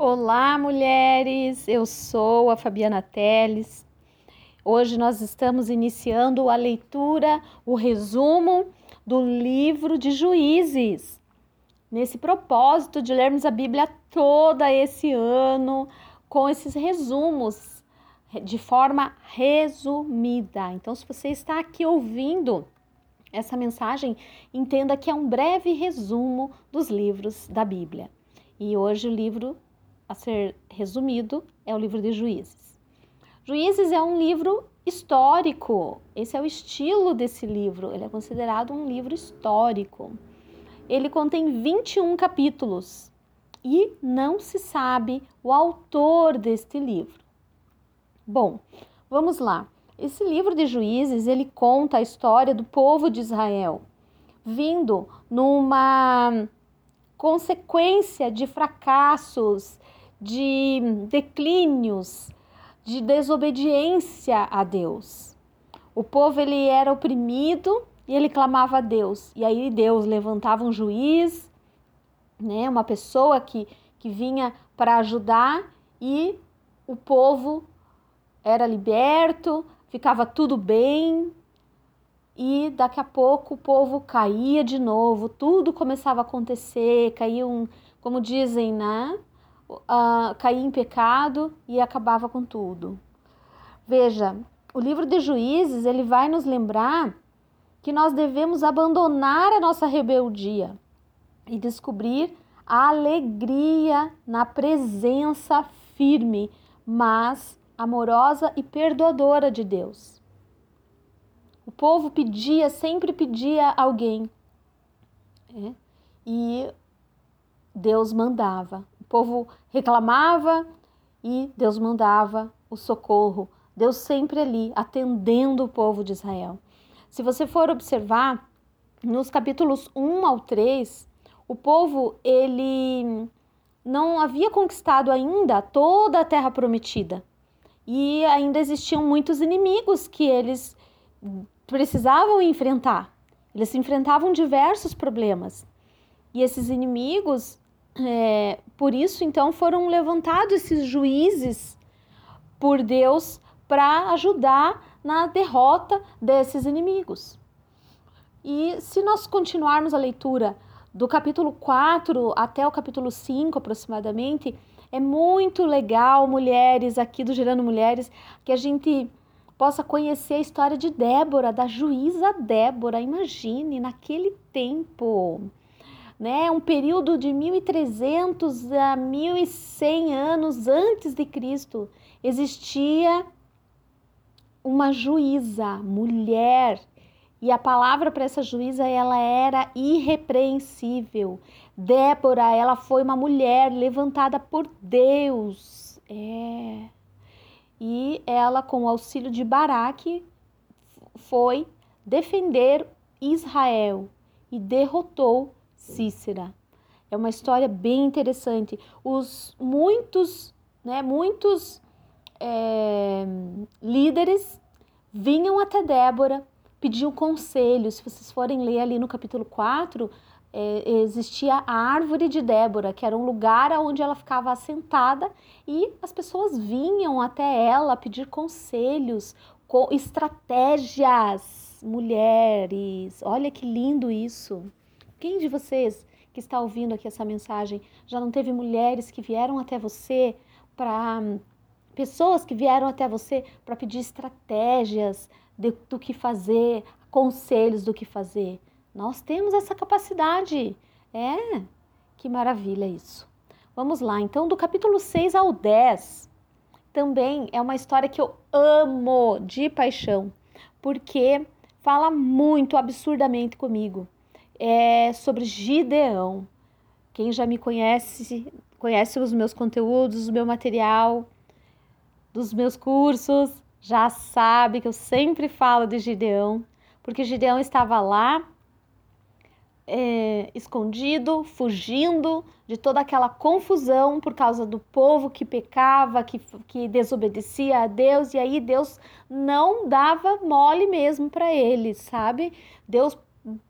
Olá, mulheres! Eu sou a Fabiana Teles. Hoje nós estamos iniciando a leitura, o resumo do livro de Juízes. Nesse propósito de lermos a Bíblia toda esse ano, com esses resumos, de forma resumida. Então, se você está aqui ouvindo essa mensagem, entenda que é um breve resumo dos livros da Bíblia. E hoje o livro a ser resumido é o livro de Juízes. Juízes é um livro histórico. Esse é o estilo desse livro. Ele é considerado um livro histórico. Ele contém 21 capítulos e não se sabe o autor deste livro. Bom, vamos lá. Esse livro de Juízes, ele conta a história do povo de Israel, vindo numa consequência de fracassos de declínios, de desobediência a Deus. O povo ele era oprimido e ele clamava a Deus. E aí Deus levantava um juiz, né, uma pessoa que, que vinha para ajudar e o povo era liberto, ficava tudo bem. E daqui a pouco o povo caía de novo, tudo começava a acontecer, caíam, como dizem, né? Uh, caía em pecado e acabava com tudo. Veja, o livro de Juízes ele vai nos lembrar que nós devemos abandonar a nossa rebeldia e descobrir a alegria na presença firme, mas amorosa e perdoadora de Deus. O povo pedia, sempre pedia alguém. É, e Deus mandava povo reclamava e Deus mandava o socorro. Deus sempre ali atendendo o povo de Israel. Se você for observar nos capítulos 1 ao 3, o povo ele não havia conquistado ainda toda a terra prometida. E ainda existiam muitos inimigos que eles precisavam enfrentar. Eles enfrentavam diversos problemas. E esses inimigos é, por isso, então, foram levantados esses juízes por Deus para ajudar na derrota desses inimigos. E se nós continuarmos a leitura do capítulo 4 até o capítulo 5 aproximadamente, é muito legal, mulheres, aqui do Gerando Mulheres, que a gente possa conhecer a história de Débora, da juíza Débora. Imagine, naquele tempo, né? Um período de 1300 a 1100 anos antes de Cristo, existia uma juíza, mulher, e a palavra para essa juíza ela era irrepreensível. Débora, ela foi uma mulher levantada por Deus. É. E ela, com o auxílio de Baraque, foi defender Israel e derrotou Cícera. É uma história bem interessante. Os muitos, né, muitos é, líderes vinham até Débora, pediam conselho. Se vocês forem ler ali no capítulo 4, é, existia a árvore de Débora, que era um lugar onde ela ficava assentada e as pessoas vinham até ela pedir conselhos, com estratégias. Mulheres, olha que lindo isso. Quem de vocês que está ouvindo aqui essa mensagem já não teve mulheres que vieram até você para pessoas que vieram até você para pedir estratégias de, do que fazer, conselhos do que fazer? Nós temos essa capacidade. É, que maravilha isso. Vamos lá, então, do capítulo 6 ao 10, também é uma história que eu amo de paixão, porque fala muito absurdamente comigo é sobre Gideão. Quem já me conhece, conhece os meus conteúdos, o meu material, dos meus cursos, já sabe que eu sempre falo de Gideão, porque Gideão estava lá é, escondido, fugindo de toda aquela confusão por causa do povo que pecava, que, que desobedecia a Deus, e aí Deus não dava mole mesmo para ele, sabe? Deus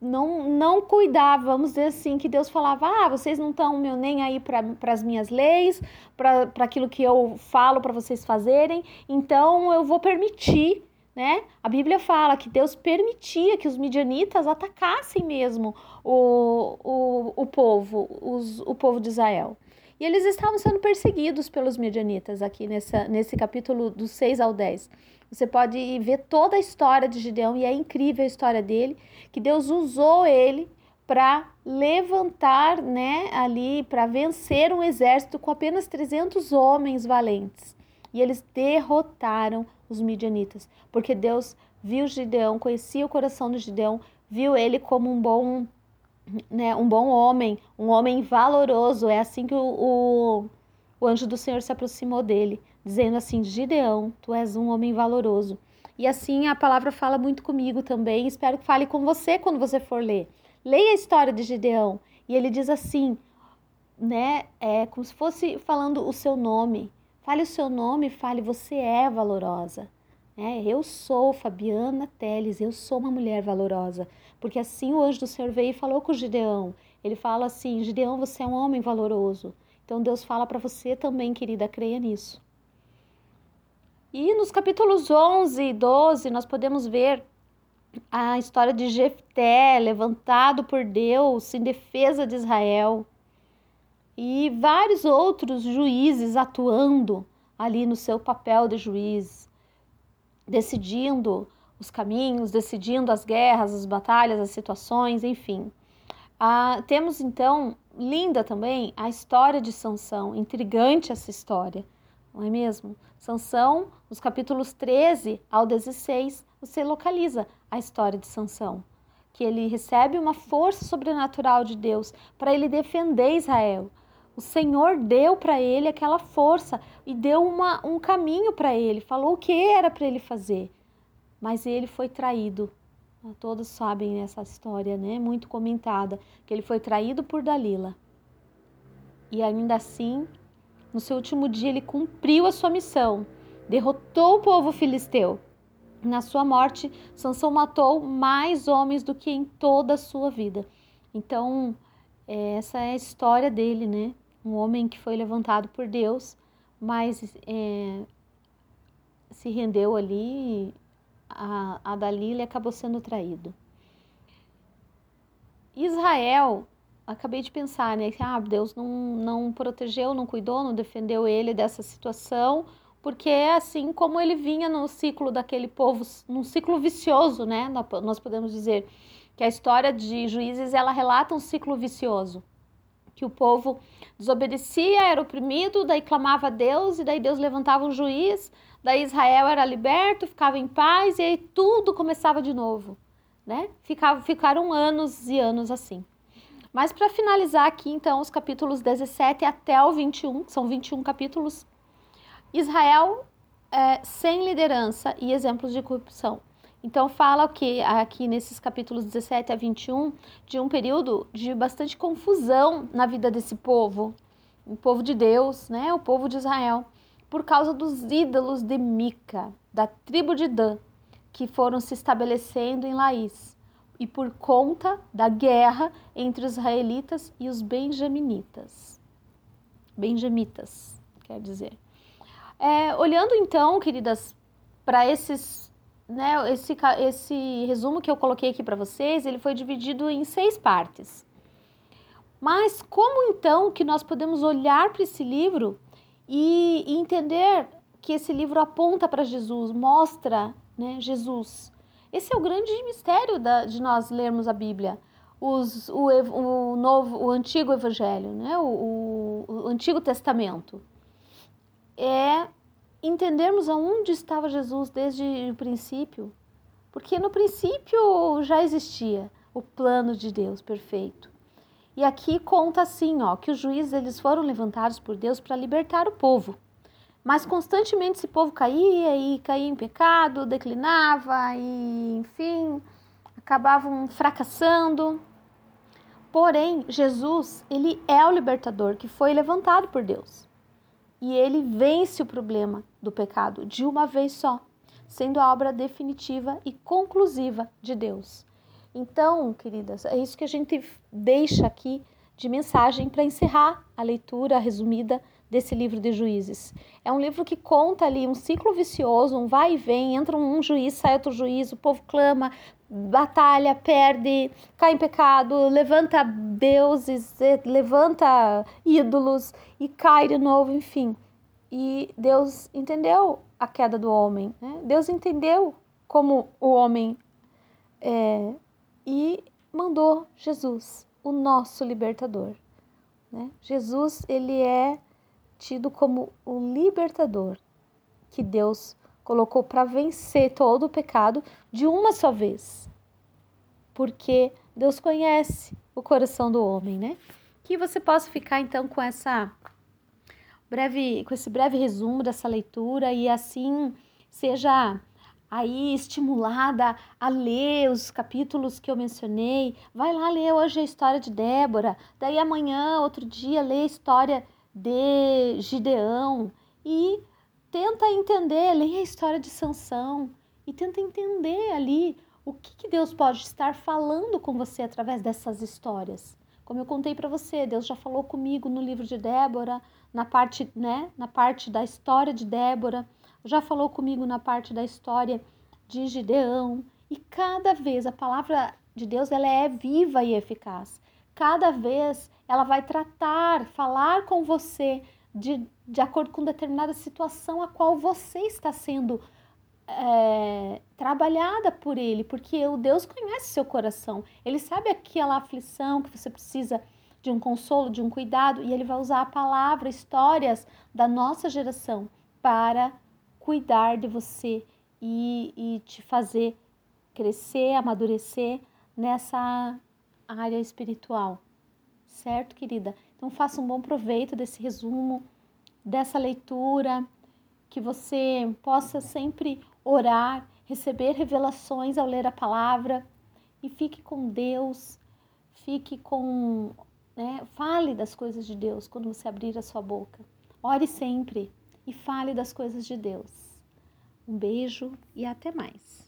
não, não cuidava, vamos dizer assim, que Deus falava: ah, vocês não estão nem aí para as minhas leis, para aquilo que eu falo para vocês fazerem, então eu vou permitir. Né? A Bíblia fala que Deus permitia que os midianitas atacassem mesmo o, o, o povo, os, o povo de Israel. E eles estavam sendo perseguidos pelos midianitas aqui nessa, nesse capítulo do 6 ao 10. Você pode ver toda a história de Gideão e é incrível a história dele, que Deus usou ele para levantar, né, ali para vencer um exército com apenas 300 homens valentes. E eles derrotaram os midianitas, porque Deus viu Gideão, conhecia o coração de Gideão, viu ele como um bom, né, um bom homem, um homem valoroso. É assim que o, o, o anjo do Senhor se aproximou dele dizendo assim: Gideão, tu és um homem valoroso. E assim a palavra fala muito comigo também. Espero que fale com você quando você for ler. Leia a história de Gideão. E ele diz assim, né? É como se fosse falando o seu nome. Fale o seu nome, fale, você é valorosa. É, eu sou Fabiana Teles, eu sou uma mulher valorosa. Porque assim o anjo do Senhor veio e falou com Gideão. Ele fala assim: Gideão, você é um homem valoroso. Então Deus fala para você também, querida, creia nisso. E nos capítulos 11 e 12 nós podemos ver a história de Jefté, levantado por Deus em defesa de Israel, e vários outros juízes atuando ali no seu papel de juiz, decidindo os caminhos, decidindo as guerras, as batalhas, as situações, enfim. Ah, temos então, linda também, a história de Sansão, intrigante essa história, não é mesmo? Sansão, nos capítulos 13 ao 16, você localiza a história de Sansão, que ele recebe uma força sobrenatural de Deus para ele defender Israel. O Senhor deu para ele aquela força e deu uma, um caminho para ele, falou o que era para ele fazer. Mas ele foi traído. Todos sabem essa história, né? Muito comentada, que ele foi traído por Dalila. E ainda assim, no seu último dia, ele cumpriu a sua missão, derrotou o povo filisteu. Na sua morte, Sansão matou mais homens do que em toda a sua vida. Então, é, essa é a história dele, né? Um homem que foi levantado por Deus, mas é, se rendeu ali a, a Dalila e acabou sendo traído. Israel acabei de pensar, né? Que ah, Deus não, não protegeu, não cuidou, não defendeu ele dessa situação, porque é assim como ele vinha no ciclo daquele povo, num ciclo vicioso, né? Nós podemos dizer que a história de Juízes ela relata um ciclo vicioso, que o povo desobedecia, era oprimido, daí clamava a Deus e daí Deus levantava um juiz, daí Israel era liberto, ficava em paz e aí tudo começava de novo, né? Ficava, ficaram anos e anos assim. Mas para finalizar aqui, então, os capítulos 17 até o 21, são 21 capítulos, Israel é, sem liderança e exemplos de corrupção. Então fala que aqui nesses capítulos 17 a 21 de um período de bastante confusão na vida desse povo, o povo de Deus, né, o povo de Israel, por causa dos ídolos de Mica, da tribo de Dan, que foram se estabelecendo em Laís e por conta da guerra entre os israelitas e os benjaminitas. Benjamitas, quer dizer. É, olhando então, queridas, para esses, né, esse, esse resumo que eu coloquei aqui para vocês, ele foi dividido em seis partes. Mas como então que nós podemos olhar para esse livro e, e entender que esse livro aponta para Jesus, mostra né, Jesus? Esse é o grande mistério da, de nós lermos a Bíblia. Os, o, o, novo, o antigo evangelho, né? o, o, o Antigo Testamento. É entendermos aonde estava Jesus desde o princípio. Porque no princípio já existia o plano de Deus perfeito. E aqui conta assim, ó, que os juízes eles foram levantados por Deus para libertar o povo. Mas constantemente esse povo caía e caía em pecado, declinava e, enfim, acabavam fracassando. Porém, Jesus, ele é o libertador que foi levantado por Deus. E ele vence o problema do pecado de uma vez só, sendo a obra definitiva e conclusiva de Deus. Então, queridas, é isso que a gente deixa aqui de mensagem para encerrar a leitura resumida desse livro de juízes. É um livro que conta ali um ciclo vicioso, um vai e vem, entra um juiz, sai outro juiz, o povo clama, batalha, perde, cai em pecado, levanta deuses, levanta ídolos e cai de novo, enfim. E Deus entendeu a queda do homem, né? Deus entendeu como o homem é, e mandou Jesus, o nosso libertador. Né? Jesus, ele é tido como o libertador que Deus colocou para vencer todo o pecado de uma só vez. Porque Deus conhece o coração do homem, né? Que você possa ficar então com essa breve com esse breve resumo dessa leitura e assim seja aí estimulada a ler os capítulos que eu mencionei. Vai lá ler hoje a história de Débora, daí amanhã, outro dia, lê a história de Gideão e tenta entender, leia a história de Sansão e tenta entender ali o que, que Deus pode estar falando com você através dessas histórias. Como eu contei para você, Deus já falou comigo no livro de Débora, na parte, né, na parte da história de Débora, já falou comigo na parte da história de Gideão, e cada vez a palavra de Deus ela é viva e eficaz. Cada vez ela vai tratar, falar com você de, de acordo com determinada situação a qual você está sendo é, trabalhada por Ele, porque o Deus conhece seu coração, Ele sabe aquela aflição que você precisa de um consolo, de um cuidado, e Ele vai usar a palavra, histórias da nossa geração para cuidar de você e, e te fazer crescer, amadurecer nessa área espiritual certo, querida? Então faça um bom proveito desse resumo, dessa leitura, que você possa sempre orar, receber revelações ao ler a palavra e fique com Deus, fique com, né, fale das coisas de Deus quando você abrir a sua boca. Ore sempre e fale das coisas de Deus. Um beijo e até mais.